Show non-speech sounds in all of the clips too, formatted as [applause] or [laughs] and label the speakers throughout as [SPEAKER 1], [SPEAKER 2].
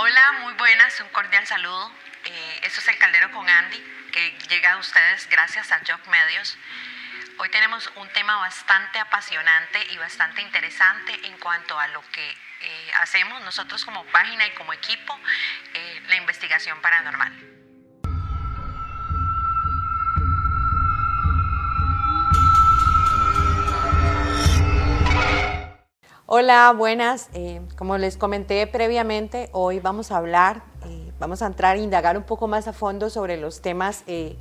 [SPEAKER 1] Hola, muy buenas, un cordial saludo. Eh, esto es El Caldero con Andy, que llega a ustedes gracias a Job Medios. Hoy tenemos un tema bastante apasionante y bastante interesante en cuanto a lo que eh, hacemos nosotros como página y como equipo, eh, la investigación paranormal.
[SPEAKER 2] Hola, buenas. Eh, como les comenté previamente, hoy vamos a hablar, eh, vamos a entrar e indagar un poco más a fondo sobre los temas, eh,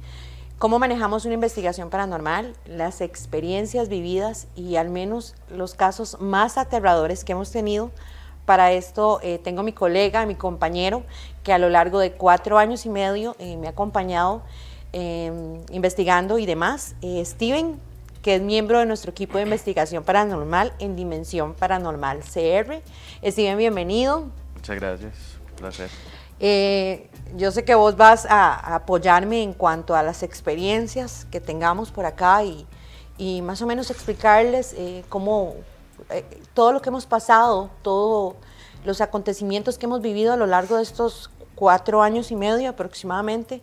[SPEAKER 2] cómo manejamos una investigación paranormal, las experiencias vividas y al menos los casos más aterradores que hemos tenido. Para esto tengo mi colega, mi compañero, que a lo largo de cuatro años y medio me ha acompañado investigando y demás. Steven, que es miembro de nuestro equipo de investigación paranormal en Dimensión Paranormal CR. Steven, bienvenido.
[SPEAKER 3] Muchas gracias, un placer.
[SPEAKER 2] Eh, yo sé que vos vas a, apoyarme en cuanto a las experiencias que tengamos por acá y, y más o menos explicarles eh, cómo eh, todo lo que hemos pasado, todos los acontecimientos que hemos vivido a lo largo de estos cuatro años y medio aproximadamente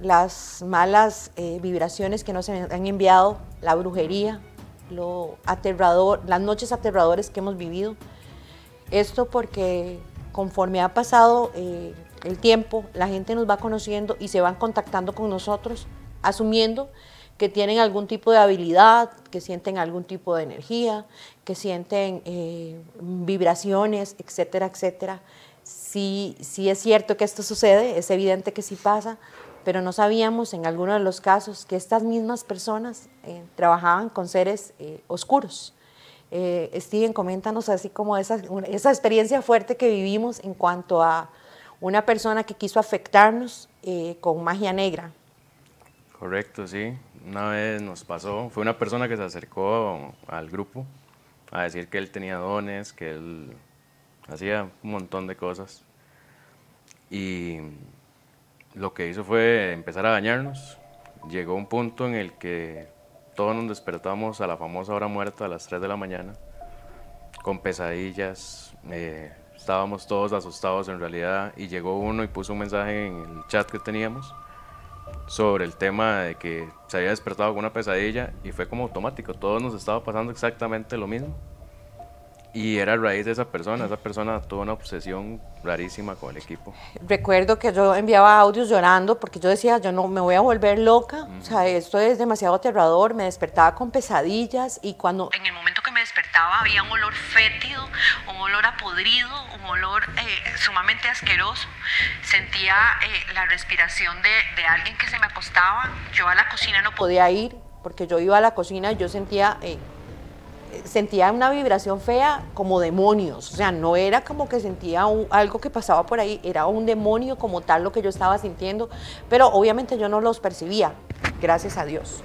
[SPEAKER 2] las malas eh, vibraciones que nos han enviado, la brujería, lo aterrador, las noches aterradores que hemos vivido. Esto porque conforme ha pasado eh, el tiempo, la gente nos va conociendo y se van contactando con nosotros, asumiendo que tienen algún tipo de habilidad, que sienten algún tipo de energía, que sienten eh, vibraciones, etcétera, etcétera. Si, si es cierto que esto sucede, es evidente que sí pasa, pero no sabíamos en algunos de los casos que estas mismas personas eh, trabajaban con seres eh, oscuros. Eh, Steven, coméntanos así como esa, esa experiencia fuerte que vivimos en cuanto a una persona que quiso afectarnos con magia negra.
[SPEAKER 3] Correcto, sí. Una vez nos pasó, fue una persona que se acercó al grupo a decir que él tenía dones, que él hacía un montón de cosas. Y lo que hizo fue empezar a dañarnos. Llegó un punto en el que todos nos despertamos a la famosa hora muerta a las 3 de la mañana, con pesadillas. Eh, estábamos todos asustados en realidad y llegó uno y puso un mensaje en el chat que teníamos sobre el tema de que se había despertado con una pesadilla y fue como automático, todos nos estaba pasando exactamente lo mismo. Y era a raíz de esa persona, esa persona tuvo una obsesión rarísima con el equipo.
[SPEAKER 2] Recuerdo que yo enviaba audios llorando porque yo decía, yo no me voy a volver loca, o sea, esto es demasiado aterrador, me despertaba con pesadillas y cuando...
[SPEAKER 1] En el momento que me despertaba había un olor fétido, un olor a podrido, un olor eh, sumamente asqueroso. Sentía eh, la respiración de, de, alguien que se me acostaba, yo a la cocina no
[SPEAKER 2] podía ir porque yo iba a la cocina y yo sentía... Eh, sentía una vibración fea como demonios, o sea, no era como que sentía algo que pasaba por ahí, era un demonio como tal lo que yo estaba sintiendo, pero obviamente yo no los percibía, gracias a Dios.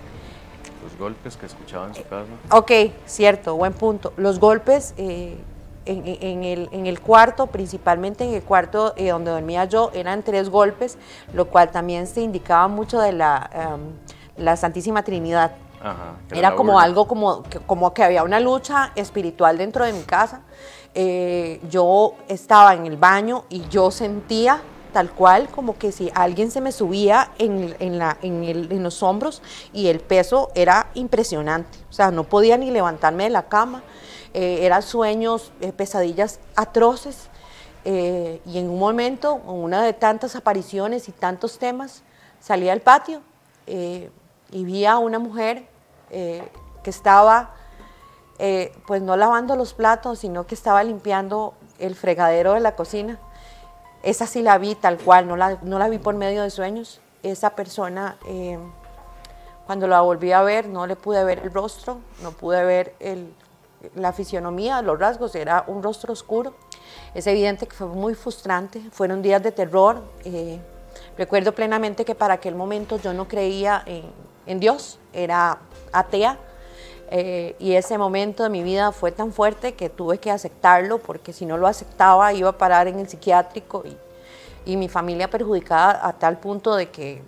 [SPEAKER 3] Los golpes que escuchaba en su casa.
[SPEAKER 2] Ok, cierto, buen punto. Los golpes eh, en, el, cuarto, principalmente en el cuarto eh, donde dormía yo, eran tres golpes, lo cual también se indicaba mucho de la, em, la Santísima Trinidad era como algo como que, como que había una lucha espiritual dentro de mi casa. Eh, yo estaba en el baño y yo sentía tal cual como que si alguien se me subía en, en, la, en, el, en, los hombros y el peso era impresionante. O sea, no podía ni levantarme de la cama. Eh, eran sueños, eh, pesadillas atroces. y en un momento, una de tantas apariciones y tantos temas, salí al patio y vi a una mujer eh, que estaba, eh, pues no lavando los platos, sino que estaba limpiando el fregadero de la cocina. Esa sí la vi tal cual, no la, no la vi por medio de sueños. Esa persona, eh, cuando la volví a ver, no le pude ver el rostro, no pude ver la fisionomía, los rasgos, era un rostro oscuro. Es evidente que fue muy frustrante, fueron días de terror. recuerdo plenamente que para aquel momento yo no creía en, en Dios, era atea. Eh, y ese momento de mi vida fue tan fuerte que tuve que aceptarlo porque si no lo aceptaba iba a parar en el psiquiátrico y, y mi familia perjudicada a tal punto de que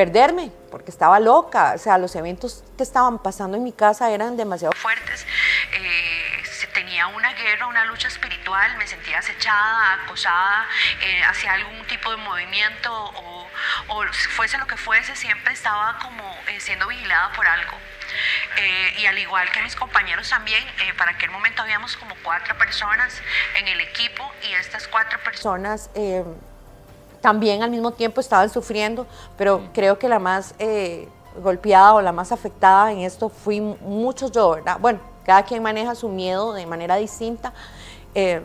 [SPEAKER 2] perderme, porque estaba loca. O sea, los eventos que estaban pasando en mi casa eran demasiado
[SPEAKER 1] fuertes. Eh, se tenía una guerra, una lucha espiritual, me sentía acechada, acosada, eh, hacia algún tipo de movimiento o, o, fuese lo que fuese, siempre estaba como eh, siendo vigilada por algo. y al igual que mis compañeros también, para aquel momento habíamos como cuatro personas en el equipo y estas cuatro personas
[SPEAKER 2] también al mismo tiempo estaban sufriendo, pero creo que la más eh, golpeada o la más afectada en esto fui mucho yo, ¿verdad? Bueno, cada quien maneja su miedo de manera distinta, eh,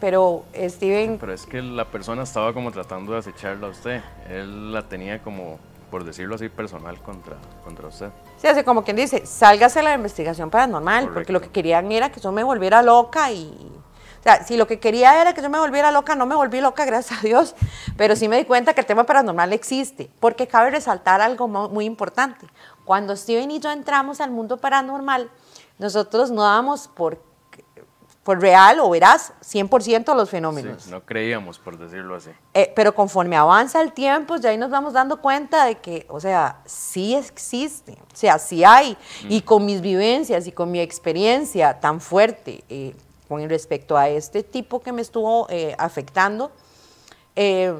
[SPEAKER 2] pero Steven...
[SPEAKER 3] Pero es que la persona estaba como tratando de acecharla a usted, él la tenía como, por decirlo así, personal contra, contra usted.
[SPEAKER 2] Sí, así como quien dice, sálgase la investigación paranormal, porque lo que querían era que yo me volviera loca y sea, si lo que quería era que yo me volviera loca, no me volví loca, [laughs] gracias a Dios, pero sí me di cuenta que el tema paranormal existe, porque cabe resaltar algo muy importante. Cuando Steven y yo entramos al mundo paranormal, nosotros no damos por, por real o veraz 100% los fenómenos.
[SPEAKER 3] Sí, no creíamos, por decirlo así.
[SPEAKER 2] Eh, pero conforme avanza el tiempo, ya ahí nos vamos dando cuenta de que, o sea, sí existe, o sea, sí hay. Y con mis vivencias y con mi experiencia tan fuerte, eh, con respecto a este tipo que me estuvo eh, afectando, eh,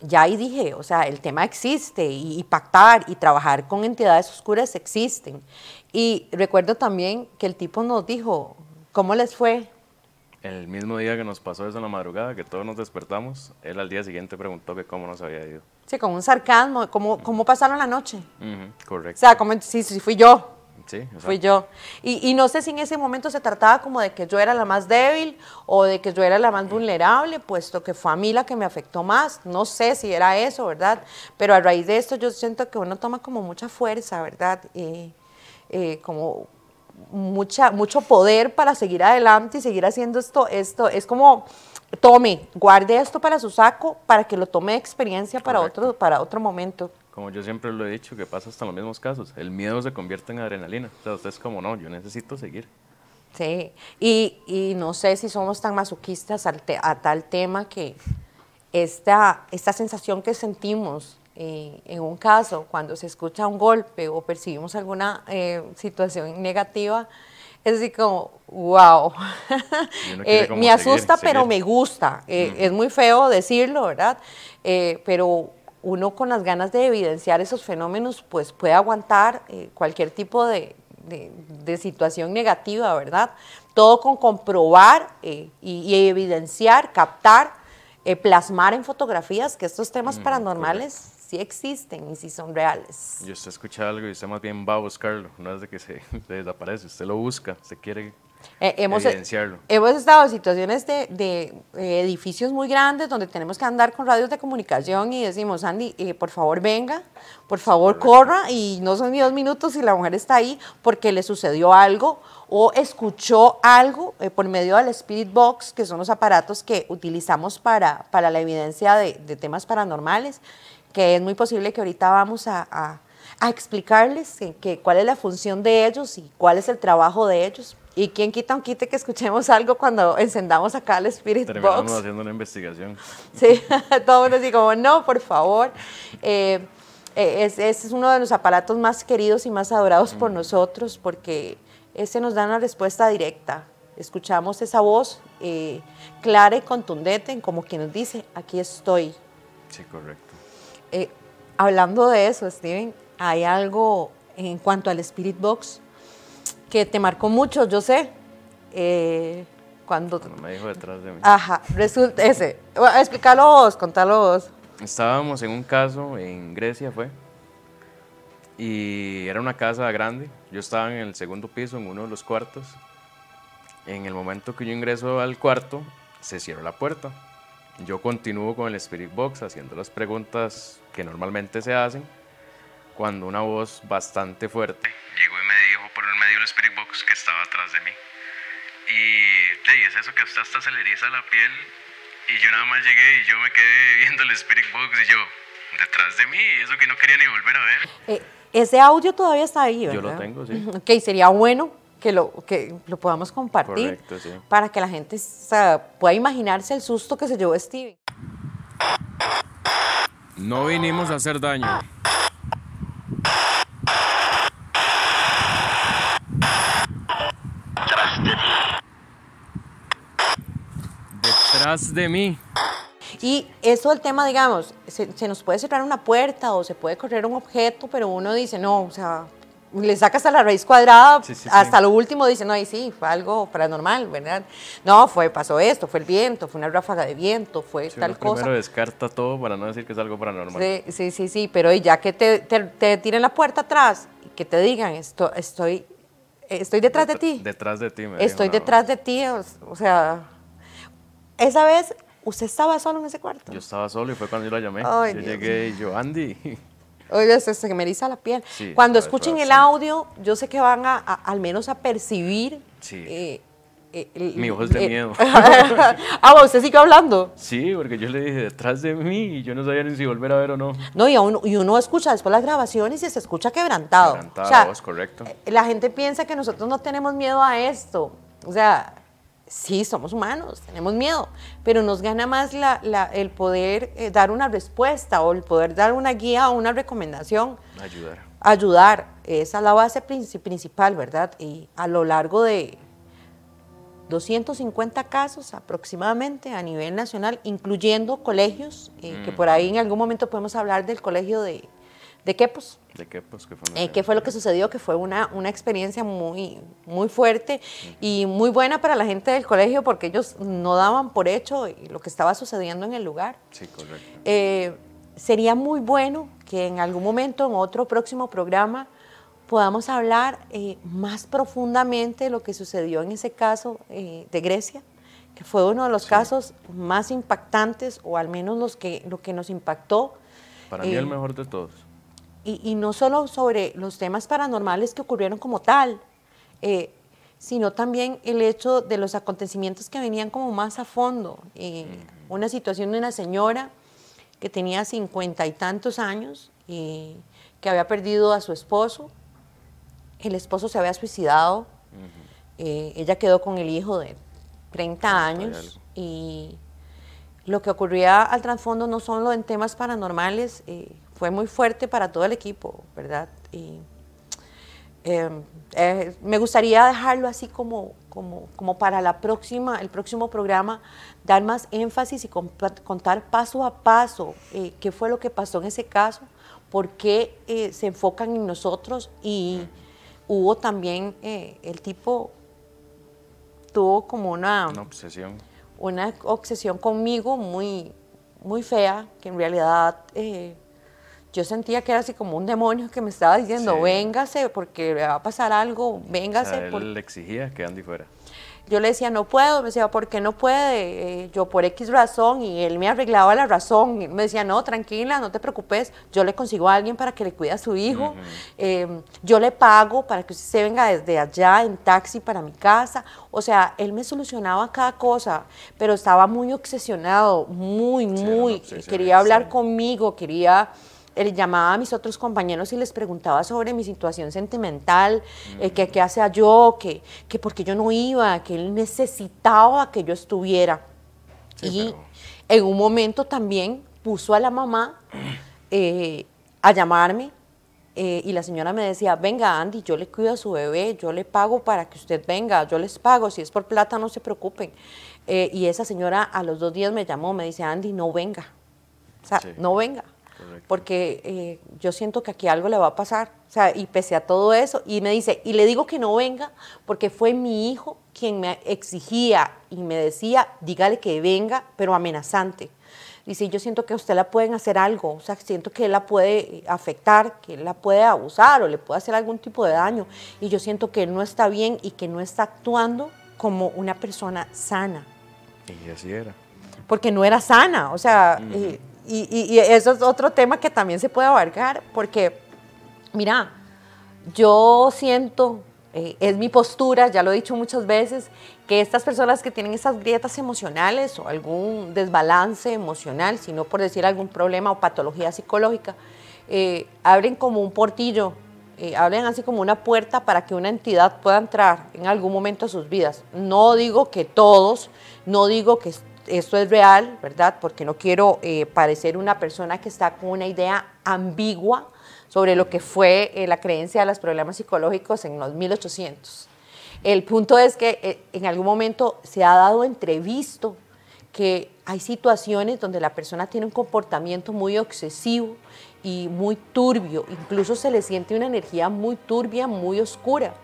[SPEAKER 2] ya ahí dije, o sea, el tema existe y, pactar y trabajar con entidades oscuras existen. Y recuerdo también que el tipo nos dijo, ¿cómo les fue?
[SPEAKER 3] El mismo día que nos pasó eso en la madrugada, que todos nos despertamos, él al día siguiente preguntó que cómo nos había ido.
[SPEAKER 2] Sí, con un sarcasmo, ¿cómo, cómo pasaron la noche?
[SPEAKER 3] correcto.
[SPEAKER 2] O sea, como, sí, sí, fui yo. Sí, Fui yo. Y, y, no sé si en ese momento se trataba como de que yo era la más débil o de que yo era la más vulnerable, puesto que fue a mí la que me afectó más. No sé si era eso, ¿verdad? Pero a raíz de esto yo siento que uno toma como mucha fuerza, ¿verdad? y eh, como mucha, mucho poder para seguir adelante y seguir haciendo esto. Esto es como tome, guarde esto para su saco para que lo tome de experiencia para otro, para otro momento
[SPEAKER 3] como yo siempre lo he dicho, que pasa hasta en los mismos casos. El miedo se convierte en adrenalina. O sea, usted es como, no, yo necesito seguir.
[SPEAKER 2] Sí, y, y no sé si somos tan masoquistas a tal tema que esta, esta sensación que sentimos eh, en un caso, cuando se escucha un golpe o percibimos alguna eh, situación negativa, es así como, wow. [laughs] Eh, me asusta, pero me gusta. Es muy feo decirlo, ¿verdad? pero uno con las ganas de evidenciar esos fenómenos, pues puede aguantar eh, cualquier tipo de, situación negativa, ¿verdad? Todo con comprobar eh, y, evidenciar, captar, eh, plasmar en fotografías que estos temas paranormales sí existen y sí son reales.
[SPEAKER 3] Y usted escucha algo y usted más bien va a buscarlo, no es de que se, [laughs] se desaparece, usted lo busca, se quiere
[SPEAKER 2] eh, hemos, hemos estado en situaciones de, de eh, edificios muy grandes donde tenemos que andar con radios de comunicación y decimos, Andy, eh, por favor venga, por favor corra y no son ni dos minutos y la mujer está ahí porque le sucedió algo o escuchó algo por medio del Spirit Box, que son los aparatos que utilizamos para, para la evidencia de, de temas paranormales, que es muy posible que ahorita vamos a, a, a explicarles que, cuál es la función de ellos y cuál es el trabajo de ellos. Y quién quita un quite que escuchemos algo cuando encendamos acá el Spirit
[SPEAKER 3] Terminamos haciendo una investigación. [laughs]
[SPEAKER 2] Sí, [laughs] todo el mundo así como, no, por favor. Eh, eh, ese es, uno de los aparatos más queridos y más adorados por nosotros porque ese nos da una respuesta directa. Escuchamos esa voz eh, clara y contundente, como quien nos dice, aquí estoy.
[SPEAKER 3] Sí, correcto.
[SPEAKER 2] Hablando de eso, Steven, hay algo en cuanto al Spirit Box que te marcó mucho, yo sé. Eh, cuando...
[SPEAKER 3] me dijo detrás de mí.
[SPEAKER 2] Ajá, resulta, ese. Explícalo vos, contalo vos.
[SPEAKER 3] Estábamos en un caso en Grecia, fue. Y era una casa grande. Yo estaba en el segundo piso, en uno de los cuartos. En el momento que yo ingreso al cuarto, se cierra la puerta. Yo continúo con el Spirit Box haciendo las preguntas que normalmente se hacen cuando una voz bastante fuerte llegó y me dijo por el medio del Spirit Box que estaba atrás de mí. Y, es eso que usted hasta se le eriza la piel. Y yo nada más llegué y yo me quedé [laughs] viendo el Spirit Box y yo, detrás de mí, eso que no quería ni volver a ver.
[SPEAKER 2] Eh, ese audio todavía está ahí, ¿verdad?
[SPEAKER 3] Yo lo tengo, sí. [laughs]
[SPEAKER 2] Ok, sería bueno que lo, que lo podamos compartir
[SPEAKER 3] Correcto, sí.
[SPEAKER 2] para que la gente pueda imaginarse el susto que se llevó Stevie.
[SPEAKER 3] No vinimos a hacer daño. Detrás de mí.
[SPEAKER 2] Y eso el tema, digamos, se, se nos puede cerrar una puerta o se puede correr un objeto, pero uno dice, no, o sea, le saca hasta la raíz cuadrada,
[SPEAKER 3] Sí, sí,
[SPEAKER 2] hasta
[SPEAKER 3] sí.
[SPEAKER 2] lo último dice, no, ahí sí, fue algo paranormal, ¿verdad? No, fue, pasó esto, fue el viento, fue una ráfaga de viento, fue tal
[SPEAKER 3] uno
[SPEAKER 2] cosa.
[SPEAKER 3] primero descarta todo para no decir que es algo paranormal.
[SPEAKER 2] Sí, sí, sí, sí, pero ya que te, te, te tiren la puerta atrás y que te digan, esto, estoy, estoy detrás de ti,
[SPEAKER 3] Detrás de ti, me
[SPEAKER 2] estoy detrás de ti, o, o sea, esa vez usted estaba solo en ese cuarto.
[SPEAKER 3] Yo estaba solo y fue cuando yo la llamé.
[SPEAKER 2] Ay,
[SPEAKER 3] yo
[SPEAKER 2] Dios
[SPEAKER 3] llegué y yo, Andy.
[SPEAKER 2] Oye, se, se me eriza la piel.
[SPEAKER 3] Sí,
[SPEAKER 2] Cuando escuchen el audio, yo sé que van a, a- al menos a percibir.
[SPEAKER 3] Sí.
[SPEAKER 2] eh, eh,
[SPEAKER 3] Mi voz de
[SPEAKER 2] eh,
[SPEAKER 3] miedo. [laughs]
[SPEAKER 2] ah, usted sigue hablando.
[SPEAKER 3] Sí, porque yo le dije detrás de mí y yo no sabía ni si volver a ver o no.
[SPEAKER 2] No, y, a uno, y uno escucha después las grabaciones y se escucha quebrantado.
[SPEAKER 3] Quebrantado,
[SPEAKER 2] o sea,
[SPEAKER 3] es correcto.
[SPEAKER 2] la gente piensa que nosotros no tenemos miedo a esto. O sea, sí, somos humanos, tenemos miedo, pero nos gana más la- la- el poder eh, dar una respuesta o el poder dar una guía o una recomendación.
[SPEAKER 3] Ayudar.
[SPEAKER 2] ayudar. Esa es la base princi- principal, ¿verdad? Y a lo largo de 250 casos aproximadamente a nivel nacional, incluyendo colegios, eh, que por ahí en algún momento podemos hablar del colegio de, de Quepos.
[SPEAKER 3] ¿De qué? Pues que fue.
[SPEAKER 2] Eh, ¿Qué fue lo que sucedió? Que fue una, una experiencia muy, muy fuerte y muy buena para la gente del colegio porque ellos no daban por hecho lo que estaba sucediendo en el lugar.
[SPEAKER 3] Sí, correcto.
[SPEAKER 2] Eh, sería muy bueno que en algún momento, en otro próximo programa, podamos hablar eh, más profundamente de lo que sucedió en ese caso eh, de Grecia, que fue uno de los casos más impactantes, o al menos los que, lo que nos impactó.
[SPEAKER 3] Para mí
[SPEAKER 2] eh,
[SPEAKER 3] el mejor de todos.
[SPEAKER 2] Y, y no solo sobre los temas paranormales que ocurrieron como tal, eh, sino también el hecho de los acontecimientos que venían como más a fondo. Eh, Una situación de una señora que tenía cincuenta y tantos años y que había perdido a su esposo. El esposo se había suicidado. eh, ella quedó con el hijo de 30
[SPEAKER 3] y
[SPEAKER 2] años y lo que ocurría al trasfondo no solo en temas paranormales, eh, fue muy fuerte para todo el equipo, ¿verdad? Y, eh, eh, me gustaría dejarlo así como, como, como para la próxima, el próximo programa, dar más énfasis y contar paso a paso eh, qué fue lo que pasó en ese caso, por qué eh, se enfocan en nosotros y hubo también el tipo tuvo como una
[SPEAKER 3] Una obsesión.
[SPEAKER 2] una obsesión conmigo muy, muy fea, que en realidad yo sentía que era así como un demonio que me estaba diciendo,
[SPEAKER 3] Sí.
[SPEAKER 2] véngase porque le va a pasar algo,
[SPEAKER 3] O
[SPEAKER 2] véngase.
[SPEAKER 3] sea,
[SPEAKER 2] por-".
[SPEAKER 3] él le exigía que Andy fuera.
[SPEAKER 2] Yo le decía, no puedo, me decía, ¿por qué no puede? Eh, yo por X razón, y él me arreglaba la razón. Me decía, no, tranquila, no te preocupes, yo le consigo a alguien para que le cuide a su hijo, Eh, yo le pago para que usted se venga desde allá en taxi para mi casa. O sea, él me solucionaba cada cosa, pero estaba muy obsesionado, muy,
[SPEAKER 3] Sí,
[SPEAKER 2] muy, quería hablar conmigo, quería él llamaba a mis otros compañeros y les preguntaba sobre mi situación sentimental, eh, que qué hacía yo, que, que por qué yo no iba, que él necesitaba que yo estuviera.
[SPEAKER 3] Sí,
[SPEAKER 2] y
[SPEAKER 3] pero-
[SPEAKER 2] en un momento también puso a la mamá eh, a llamarme eh, y la señora me decía, venga Andy, yo le cuido a su bebé, yo le pago para que usted venga, yo les pago, si es por plata no se preocupen. Eh, y esa señora a los dos días me llamó, me dice, Andy, no venga, o sea,
[SPEAKER 3] Sí.
[SPEAKER 2] no venga
[SPEAKER 3] Correcto.
[SPEAKER 2] porque eh, yo siento que aquí algo le va a pasar. O sea, y pese a todo eso, y me dice, y le digo que no venga porque fue mi hijo quien me exigía y me decía, dígale que venga, pero amenazante. Dice, yo siento que a usted la pueden hacer algo, o sea, siento que él la puede afectar, que él la puede abusar o le puede hacer algún tipo de daño. Y yo siento que él no está bien y que no está actuando como una persona sana
[SPEAKER 3] Y así era.
[SPEAKER 2] porque no era sana, o sea, y, y- y eso es otro tema que también se puede abarcar, porque, mira, yo siento, eh, es mi postura, ya lo he dicho muchas veces, que estas personas que tienen esas grietas emocionales o algún desbalance emocional, si no por decir algún problema o patología psicológica, eh, abren como un portillo, eh, abren así como una puerta para que una entidad pueda entrar en algún momento a sus vidas. No digo que todos, no digo que, esto es real, ¿verdad? Porque no quiero eh, parecer una persona que está con una idea ambigua sobre lo que fue eh, la creencia de los problemas psicológicos en los 1800. El punto es que eh, en algún momento se ha dado entrevisto que hay situaciones donde la persona tiene un comportamiento muy obsesivo y muy turbio, incluso se le siente una energía muy turbia, muy oscura.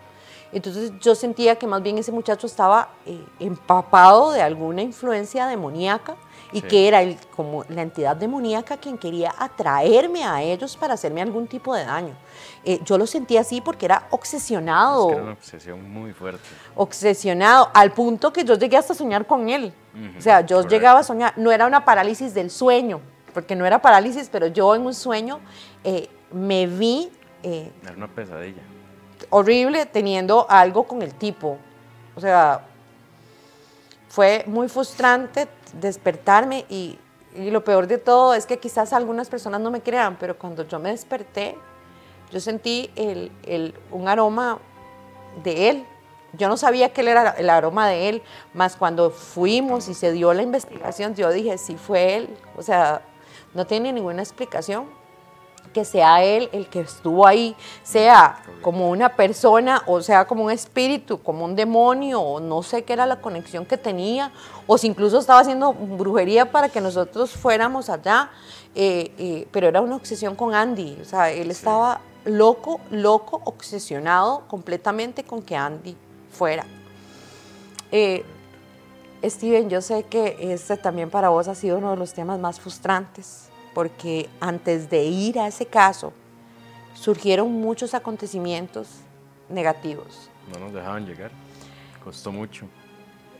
[SPEAKER 2] Entonces yo sentía que más bien ese muchacho estaba eh, empapado de alguna influencia demoníaca y que era el, como la entidad demoníaca quien quería atraerme a ellos para hacerme algún tipo de daño. Eh, yo lo sentía así porque era obsesionado.
[SPEAKER 3] Es era una obsesión muy fuerte.
[SPEAKER 2] Obsesionado, al punto que yo llegué hasta a soñar con él. o sea, yo llegaba a soñar, no era una parálisis del sueño, porque no era parálisis, pero yo en un sueño eh, me vi...
[SPEAKER 3] era una pesadilla
[SPEAKER 2] horrible teniendo algo con el tipo. O sea, fue muy frustrante despertarme y, lo peor de todo es que quizás algunas personas no me crean, pero cuando yo me desperté, yo sentí el, un aroma de él. Yo no sabía que él era el aroma de él, más cuando fuimos y se dio la investigación, yo dije, sí fue él. O sea, no tiene ninguna explicación que sea él el que estuvo ahí, sea como una persona o sea como un espíritu, como un demonio, o no sé qué era la conexión que tenía, o si incluso estaba haciendo brujería para que nosotros fuéramos allá, eh, eh, pero era una obsesión con Andy, o sea, él estaba loco, loco, obsesionado completamente con que Andy fuera. Eh, Steven, yo sé que este también para vos ha sido uno de los temas más frustrantes porque antes de ir a ese caso surgieron muchos acontecimientos negativos.
[SPEAKER 3] No nos dejaban llegar, costó mucho.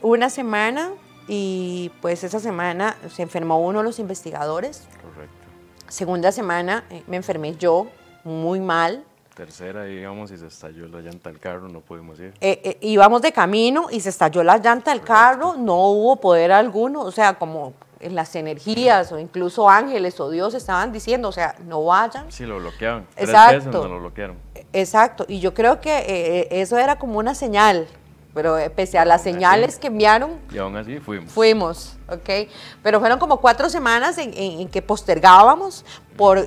[SPEAKER 2] Una semana y pues esa semana se enfermó uno de los investigadores.
[SPEAKER 3] Correcto.
[SPEAKER 2] Segunda semana eh, me enfermé yo muy mal.
[SPEAKER 3] Tercera, digamos, y se estalló la llanta del carro, no pudimos ir.
[SPEAKER 2] Eh, eh, íbamos de camino y se estalló la llanta del carro, no hubo poder alguno, o sea, como las energías o incluso ángeles o Dios estaban diciendo, o sea, no vayan.
[SPEAKER 3] Sí, lo bloqueaban.
[SPEAKER 2] Exacto.
[SPEAKER 3] Tres lo bloquearon.
[SPEAKER 2] Exacto. Y yo creo que eh, eh, eso era como una señal, pero eh, pese a las señales que enviaron.
[SPEAKER 3] Y aún así fuimos.
[SPEAKER 2] Fuimos, ok. Pero fueron como cuatro semanas en, que postergábamos por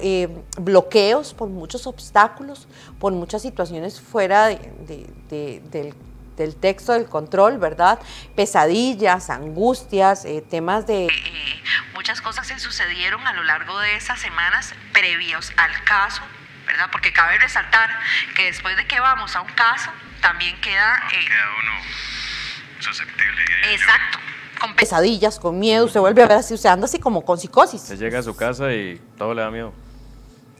[SPEAKER 2] bloqueos, por muchos obstáculos, por muchas situaciones fuera del del texto del control, ¿verdad? Pesadillas, angustias, eh, temas de... Eh,
[SPEAKER 1] muchas cosas se sucedieron a lo largo de esas semanas previos al caso, ¿verdad? Porque cabe resaltar que después de que vamos a un caso, también queda...
[SPEAKER 4] Eh, queda uno susceptible.
[SPEAKER 2] Exacto. Con pesadillas, con miedo, se vuelve a ver así, o sea, anda así como con psicosis.
[SPEAKER 3] Se llega a su casa y todo le da miedo.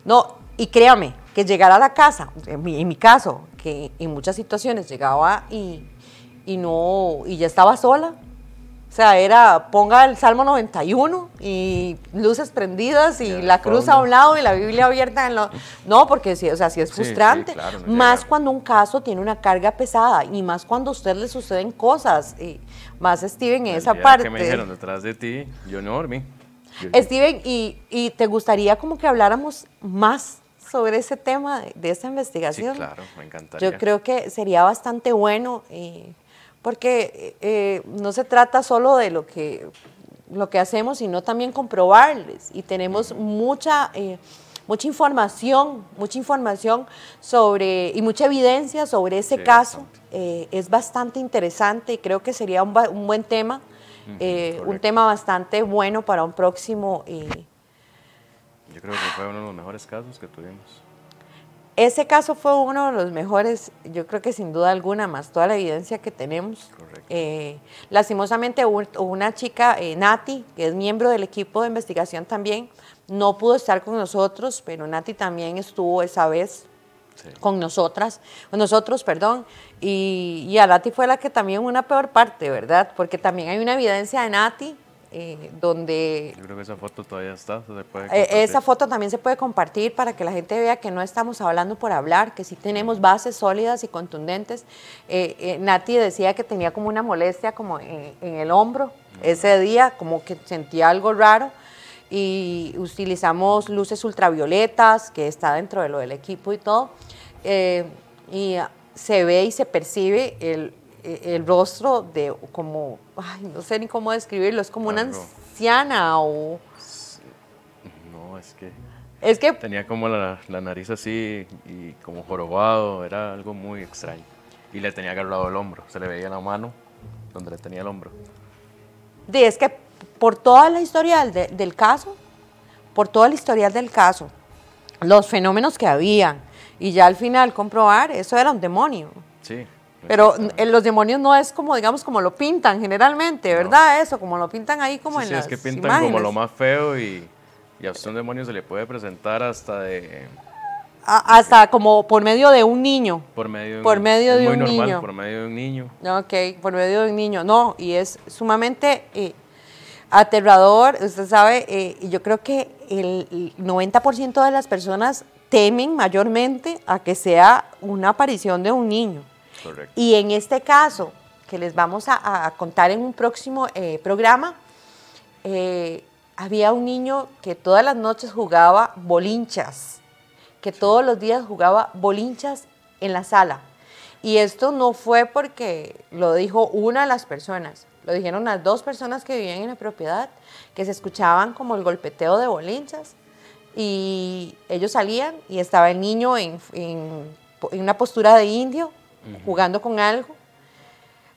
[SPEAKER 2] No, y créame, que llegar a la casa, en mi, caso, que en muchas situaciones llegaba y, no, y ya estaba sola. O sea, era ponga el Salmo 91 y luces prendidas y la cruz a un lado y la Biblia abierta en lo... No, porque sí, o sea, sí es frustrante. más cuando un caso tiene una carga pesada y más cuando a usted le suceden cosas. Y más Steven en esa parte. que
[SPEAKER 3] me dijeron detrás de ti, yo no dormí.
[SPEAKER 2] Steven, y, y te gustaría como que habláramos más sobre ese tema de, esta investigación.
[SPEAKER 3] Sí, claro, me encantaría.
[SPEAKER 2] Yo creo que sería bastante bueno, eh, porque eh, no se trata solo de lo que, lo que hacemos, sino también comprobarles. Y tenemos mucha, eh, mucha información, mucha información sobre, y mucha evidencia sobre ese caso. es bastante interesante y creo que sería un, un buen tema, un tema bastante bueno para un próximo
[SPEAKER 3] fue uno de los mejores casos que tuvimos.
[SPEAKER 2] Ese caso fue uno de los mejores, yo creo que sin duda alguna, más toda la evidencia que tenemos. Correcto. Eh, lastimosamente, una chica, eh, Nati, que es miembro del equipo de investigación también, no pudo estar con nosotros, pero Nati también estuvo esa vez con nosotras, con nosotros, perdón, y, y a Nati fue la que también una peor parte, ¿verdad? Porque también hay una evidencia de Nati eh, donde...
[SPEAKER 3] Yo creo que esa foto todavía está, se puede
[SPEAKER 2] eh, Esa foto también se puede compartir para que la gente vea que no estamos hablando por hablar, que sí tenemos bases sólidas y contundentes. Eh, Nati decía que tenía como una molestia como en, el hombro ese día, como que sentía algo raro. Y utilizamos luces ultravioletas, que está dentro de lo del equipo y todo, y se ve y se percibe el, eh, el rostro de como, ay, no sé ni cómo describirlo, es como una
[SPEAKER 3] Algo.
[SPEAKER 2] anciana o...
[SPEAKER 3] No, es que
[SPEAKER 2] Es que
[SPEAKER 3] tenía como la, la nariz así y como jorobado, era algo muy extraño. Y le tenía agarrado el hombro, se le veía la mano donde le tenía el hombro.
[SPEAKER 2] Sí, es que por toda la historial de- del caso, por toda la historial del caso, los fenómenos que habían, y ya al final comprobar, eso era un demonio.
[SPEAKER 3] Sí.
[SPEAKER 2] Pero los demonios no es como, digamos, como lo pintan generalmente, ¿verdad? Eso, como lo pintan ahí como
[SPEAKER 3] Sí,
[SPEAKER 2] en
[SPEAKER 3] sí,
[SPEAKER 2] las
[SPEAKER 3] es que pintan como lo más feo y, y a usted un demonio se le puede presentar hasta de
[SPEAKER 2] A- hasta como por medio de un niño.
[SPEAKER 3] por medio de
[SPEAKER 2] Por
[SPEAKER 3] un,
[SPEAKER 2] medio de un
[SPEAKER 3] normal,
[SPEAKER 2] niño.
[SPEAKER 3] por medio de un niño.
[SPEAKER 2] Ok, por medio de un niño. No, y es sumamente eh, aterrador. Usted sabe, eh, y yo creo que el el 90% de las personas temen mayormente a que sea una aparición de un niño.
[SPEAKER 3] Correcto.
[SPEAKER 2] Y en este caso, que les vamos a, a contar en un próximo eh, programa, eh, había un niño que todas las noches jugaba bolinchas, que todos los días jugaba bolinchas en la sala. Y esto no fue porque lo dijo una de las personas, lo dijeron las dos personas que vivían en la propiedad, que se escuchaban como el golpeteo de bolinchas. Y ellos salían y estaba el niño en, en- en una postura de indio, jugando con algo.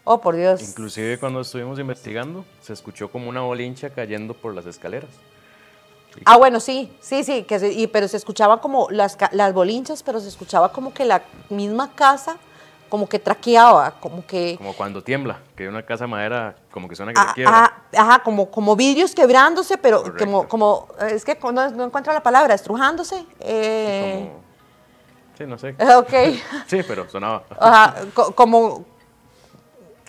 [SPEAKER 2] Oh, por Dios.
[SPEAKER 3] Inclusive cuando estuvimos investigando, se escuchó como una bolincha cayendo por las escaleras.
[SPEAKER 2] Ah, bueno, sí, sí, sí, que se- y, pero se escuchaba como las, las bolinchas, pero se escuchaba como que la misma casa, como que traqueaba, como que...
[SPEAKER 3] Como cuando tiembla, que una casa de madera como que suena que se
[SPEAKER 2] Ah,
[SPEAKER 3] quiebra.
[SPEAKER 2] ah, ajá, como, como vidrios quebrándose, pero
[SPEAKER 3] Correcto.
[SPEAKER 2] como, como, es que no, no encuentro la palabra, estrujándose. eh,
[SPEAKER 3] Como, sí, no sé. [laughs]
[SPEAKER 2] ok,
[SPEAKER 3] Sí, pero sonaba.
[SPEAKER 2] ajá, co- como,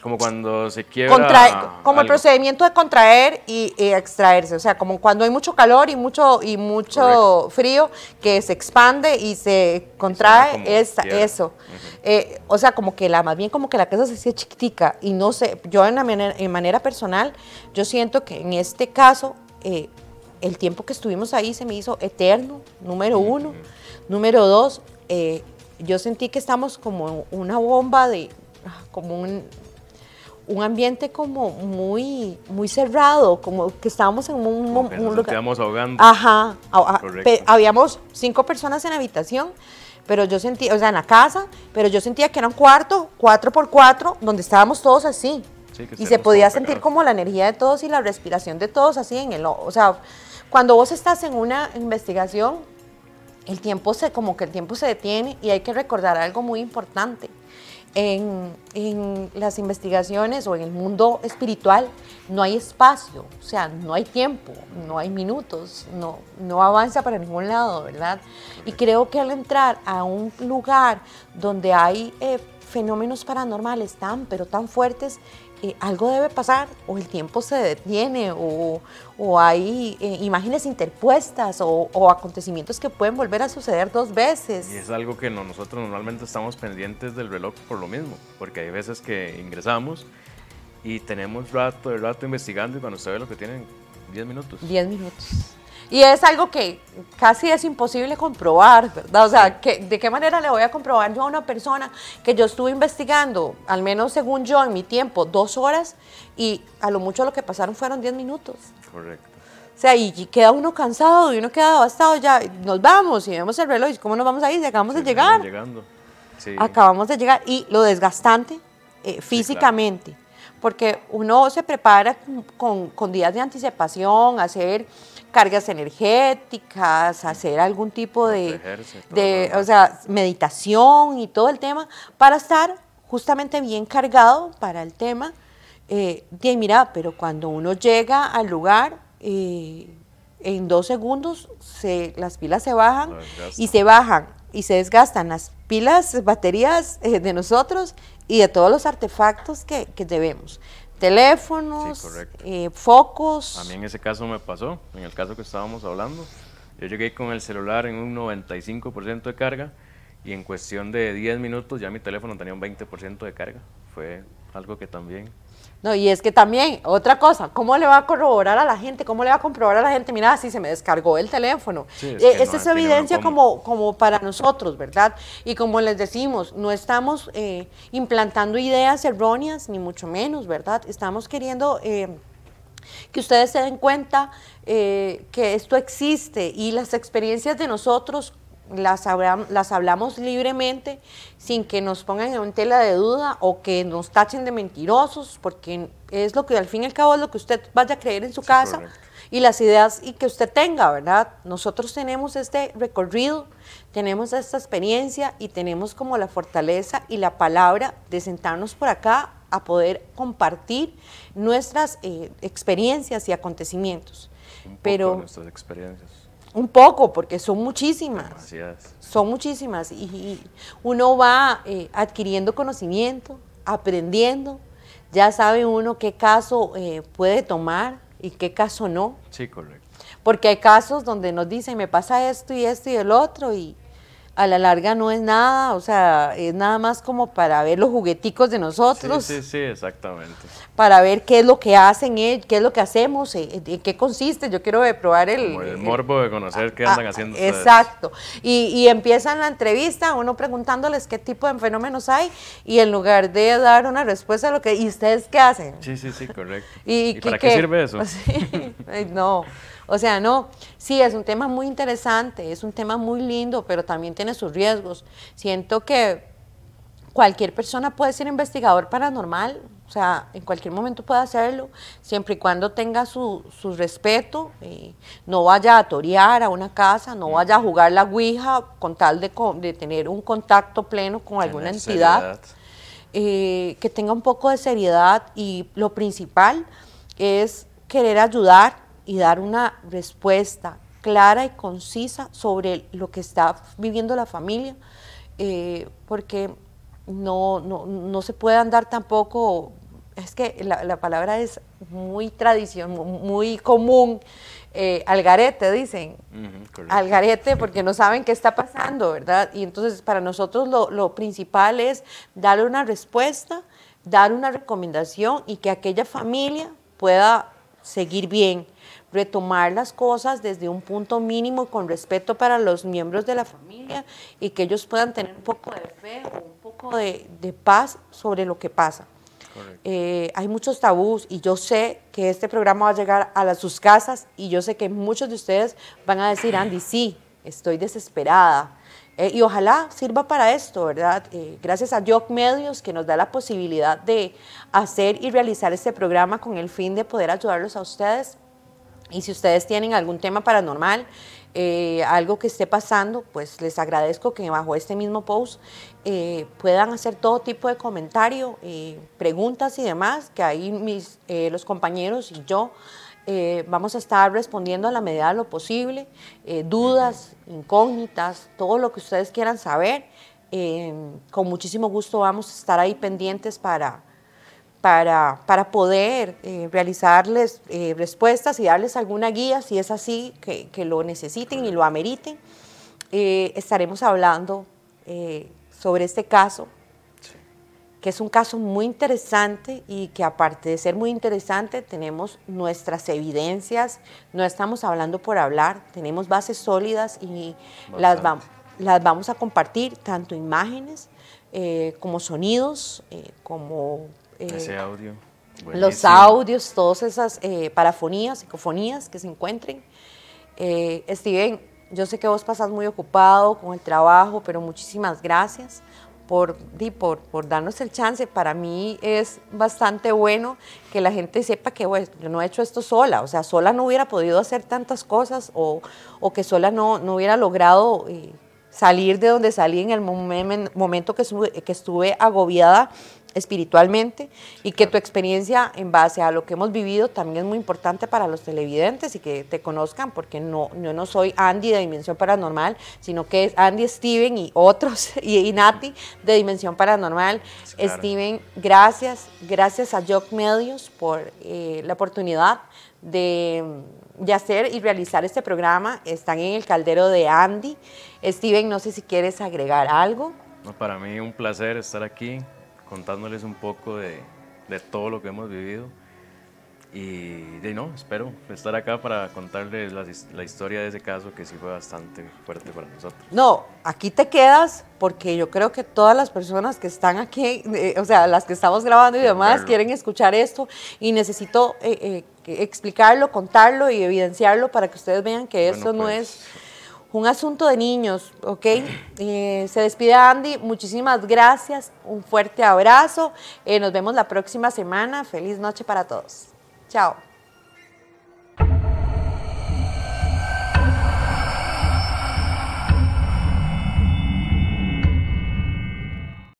[SPEAKER 3] Como cuando se quiebra.
[SPEAKER 2] como el procedimiento de contraer y, y extraerse, o sea, como cuando hay mucho calor y mucho, y mucho
[SPEAKER 3] Correcto.
[SPEAKER 2] frío que se expande y se contrae, es, eso. Eh, o sea, como que la, más bien como que la casa se hacía chiquitica y no sé, yo en, la manera, en manera personal, yo siento que en este caso, eh, el tiempo que estuvimos ahí se me hizo eterno, número uno. Número dos, eh, yo sentí que estamos como una bomba de, ah, como un, un ambiente como muy, muy cerrado, como que estábamos en un,
[SPEAKER 3] Como que
[SPEAKER 2] un
[SPEAKER 3] nos
[SPEAKER 2] lugar.
[SPEAKER 3] ahogando.
[SPEAKER 2] Ajá, a- pe- habíamos cinco personas en la habitación, pero yo sentía, o sea, en la casa, pero yo sentía que era un cuarto, cuatro por cuatro, donde estábamos todos así.
[SPEAKER 3] Sí,
[SPEAKER 2] y se podía sentir
[SPEAKER 3] pegados.
[SPEAKER 2] como la energía de todos y la respiración de todos así en el, o sea, cuando vos estás en una investigación, el tiempo se, como que el tiempo se detiene y hay que recordar algo muy importante. En, en las investigaciones o en el mundo espiritual no hay espacio, o sea, no hay tiempo, no hay minutos, no, no avanza para ningún lado, ¿verdad? Y creo que al entrar a un lugar donde hay eh, fenómenos paranormales tan, pero tan fuertes, eh, algo debe pasar, o el tiempo se detiene, o, o hay eh, imágenes interpuestas, o, o acontecimientos que pueden volver a suceder dos veces.
[SPEAKER 3] Y es algo que no- nosotros normalmente estamos pendientes del reloj por lo mismo, porque hay veces que ingresamos y tenemos rato de rato investigando y cuando usted ve lo que tienen 10 minutos.
[SPEAKER 2] 10 minutos. Y es algo que casi es imposible comprobar, ¿verdad? O sea, ¿de qué manera le voy a comprobar yo a una persona que yo estuve investigando, al menos según yo en mi tiempo, dos horas y a lo mucho lo que pasaron fueron 10 minutos?
[SPEAKER 3] Correcto.
[SPEAKER 2] O sea, y, y queda uno cansado y uno queda devastado ya, nos vamos y vemos el reloj, y ¿cómo nos vamos a ir? Si acabamos de
[SPEAKER 3] Sí,
[SPEAKER 2] llegar.
[SPEAKER 3] estamos llegando. Sí.
[SPEAKER 2] Acabamos de llegar y lo desgastante eh, físicamente, porque uno se prepara con- con días de anticipación, hacer cargas energéticas, hacer algún tipo de, de o sea, meditación y todo el tema para estar justamente bien cargado para el tema. Eh, bien, mira, pero cuando uno llega al lugar, eh, en dos segundos se, las pilas se bajan y se bajan y se desgastan las pilas, baterías eh, de nosotros y de todos los artefactos que, que debemos. Teléfonos,
[SPEAKER 3] Sí,
[SPEAKER 2] eh, focos.
[SPEAKER 3] A mí en ese caso me pasó, en el caso que estábamos hablando. Yo llegué con el celular en un 95% de carga y en cuestión de 10 minutos ya mi teléfono tenía un 20% de carga. Fue algo que también...
[SPEAKER 2] No, y es que también, otra cosa, ¿cómo le va a corroborar a la gente? ¿Cómo le va a comprobar a la gente? Mira, si se me descargó el teléfono.
[SPEAKER 3] Sí, es
[SPEAKER 2] Eh, Esta es
[SPEAKER 3] no
[SPEAKER 2] evidencia
[SPEAKER 3] como.
[SPEAKER 2] como, como para nosotros, ¿verdad? Y como les decimos, no estamos eh, implantando ideas erróneas, ni mucho menos, ¿verdad? Estamos queriendo... eh, que ustedes se den cuenta eh, que esto existe y las experiencias de nosotros las, hablam- las hablamos libremente sin que nos pongan en tela de duda o que nos tachen de mentirosos, porque es lo que al fin y al cabo es lo que usted vaya a creer en su
[SPEAKER 3] Sí,
[SPEAKER 2] casa
[SPEAKER 3] correcto.
[SPEAKER 2] y las ideas y que usted tenga, ¿verdad? Nosotros tenemos este recorrido, tenemos esta experiencia y tenemos como la fortaleza y la palabra de sentarnos por acá a poder compartir nuestras eh, experiencias y acontecimientos.
[SPEAKER 3] Un poco
[SPEAKER 2] Pero
[SPEAKER 3] nuestras experiencias,
[SPEAKER 2] un poco, porque son muchísimas. Son muchísimas. Y, y uno va eh, adquiriendo conocimiento, aprendiendo, ya sabe uno qué caso eh, puede tomar y qué caso no,
[SPEAKER 3] Sí, correcto.
[SPEAKER 2] porque hay casos donde nos dicen me pasa esto y esto y el otro y a la larga no es nada, o sea, es nada más como para ver los jugueticos de
[SPEAKER 3] Sí,
[SPEAKER 2] nosotros,
[SPEAKER 3] sí, sí, exactamente.
[SPEAKER 2] para ver qué es lo que hacen, eh, qué es lo que hacemos, eh, en qué consiste. Yo quiero probar el,
[SPEAKER 3] Como el
[SPEAKER 2] el-
[SPEAKER 3] morbo de conocer qué
[SPEAKER 2] Ah,
[SPEAKER 3] andan haciendo ustedes.
[SPEAKER 2] Exacto. Y, y empiezan la entrevista, uno preguntándoles qué tipo de fenómenos hay, y en lugar de dar una respuesta a lo que, ¿y ustedes qué hacen?
[SPEAKER 3] Sí, sí, sí, correcto.
[SPEAKER 2] ¿Y,
[SPEAKER 3] para qué sirve eso? [laughs]
[SPEAKER 2] Sí. No, o sea, no. Sí, es un tema muy interesante, es un tema muy lindo, pero también tiene sus riesgos. Siento que cualquier persona puede ser investigador paranormal, o sea, en cualquier momento puede hacerlo, siempre y cuando tenga su, su respeto, eh, no vaya a torear a una casa, no vaya a jugar la ouija con tal de, de tener un contacto pleno con alguna entidad eh, que tenga un poco de seriedad y lo principal es querer ayudar y dar una respuesta clara y concisa sobre lo que está viviendo la familia, eh, porque no, no, no se puede andar tampoco, es que la, la palabra es muy tradición, muy común, eh, al garete dicen, al garete porque no saben qué está pasando, ¿verdad? Y entonces para nosotros lo, lo principal es darle una respuesta, dar una recomendación y que aquella familia pueda seguir bien, retomar las cosas desde un punto mínimo con respeto para los miembros de la familia y que ellos puedan tener un poco de fe o un poco de, de paz sobre lo que pasa. Eh, hay muchos tabús y yo sé que este programa va a llegar a las, sus casas y yo sé que muchos de ustedes van a decir, Andy, sí, estoy desesperada. Eh, y ojalá sirva para esto, ¿verdad? Eh, gracias a Yoc Medios que nos da la posibilidad de hacer y realizar este programa con el fin de poder ayudarlos a ustedes y si ustedes tienen algún tema paranormal, eh, algo que esté pasando, pues les agradezco que bajo este mismo post eh, puedan hacer todo tipo de comentario, eh, preguntas y demás, que ahí mis, los compañeros y yo vamos a estar respondiendo a la medida de lo posible, dudas, incógnitas, todo lo que ustedes quieran saber. con muchísimo gusto vamos a estar ahí pendientes para, para, para poder eh, realizarles eh, respuestas y darles alguna guía si es así, que, que lo necesiten y lo ameriten. Eh, estaremos hablando eh, sobre este caso, que es un caso muy interesante y que aparte de ser muy interesante, tenemos nuestras evidencias, no estamos hablando por hablar, tenemos bases sólidas y las, vam- las vamos a compartir, tanto imágenes eh, como sonidos, eh, como... eh,
[SPEAKER 3] Ese audio.
[SPEAKER 2] los audios, todas esas eh, parafonías, psicofonías que se encuentren. Eh, Steven, yo sé que vos pasas muy ocupado con el trabajo, pero muchísimas gracias por, por, por darnos el chance. Para mí es bastante bueno que la gente sepa que bueno, yo no he hecho esto sola, o sea, sola no hubiera podido hacer tantas cosas o, o que sola no, no hubiera logrado eh, salir de donde salí en el momen- momento que que estuve agobiada espiritualmente y que tu experiencia en base a lo que hemos vivido también es muy importante para los televidentes y que te conozcan porque no, yo no soy Andy de Dimensión Paranormal, sino que es Andy, Steven y otros [laughs] y, y Nati de Dimensión Paranormal.
[SPEAKER 3] Claro.
[SPEAKER 2] Steven, gracias, gracias a Jock Medios por eh, la oportunidad de, de hacer y realizar este programa. Están en el caldero de Andy. Steven, no sé si quieres agregar algo.
[SPEAKER 3] No, para mí un placer estar aquí contándoles un poco de, de todo lo que hemos vivido. Y de no, espero estar acá para contarles la, la, historia de ese caso que sí fue bastante fuerte para nosotros.
[SPEAKER 2] No, aquí te quedas porque yo creo que todas las personas que están aquí, eh, o sea, las que estamos grabando y demás, quieren escuchar esto y necesito eh, eh, explicarlo, contarlo y evidenciarlo para que ustedes vean que esto no es
[SPEAKER 3] pues,
[SPEAKER 2] un asunto de niños, ¿ok? se despide Andy, muchísimas gracias, un fuerte abrazo, nos vemos la próxima semana, feliz noche para todos. Chao.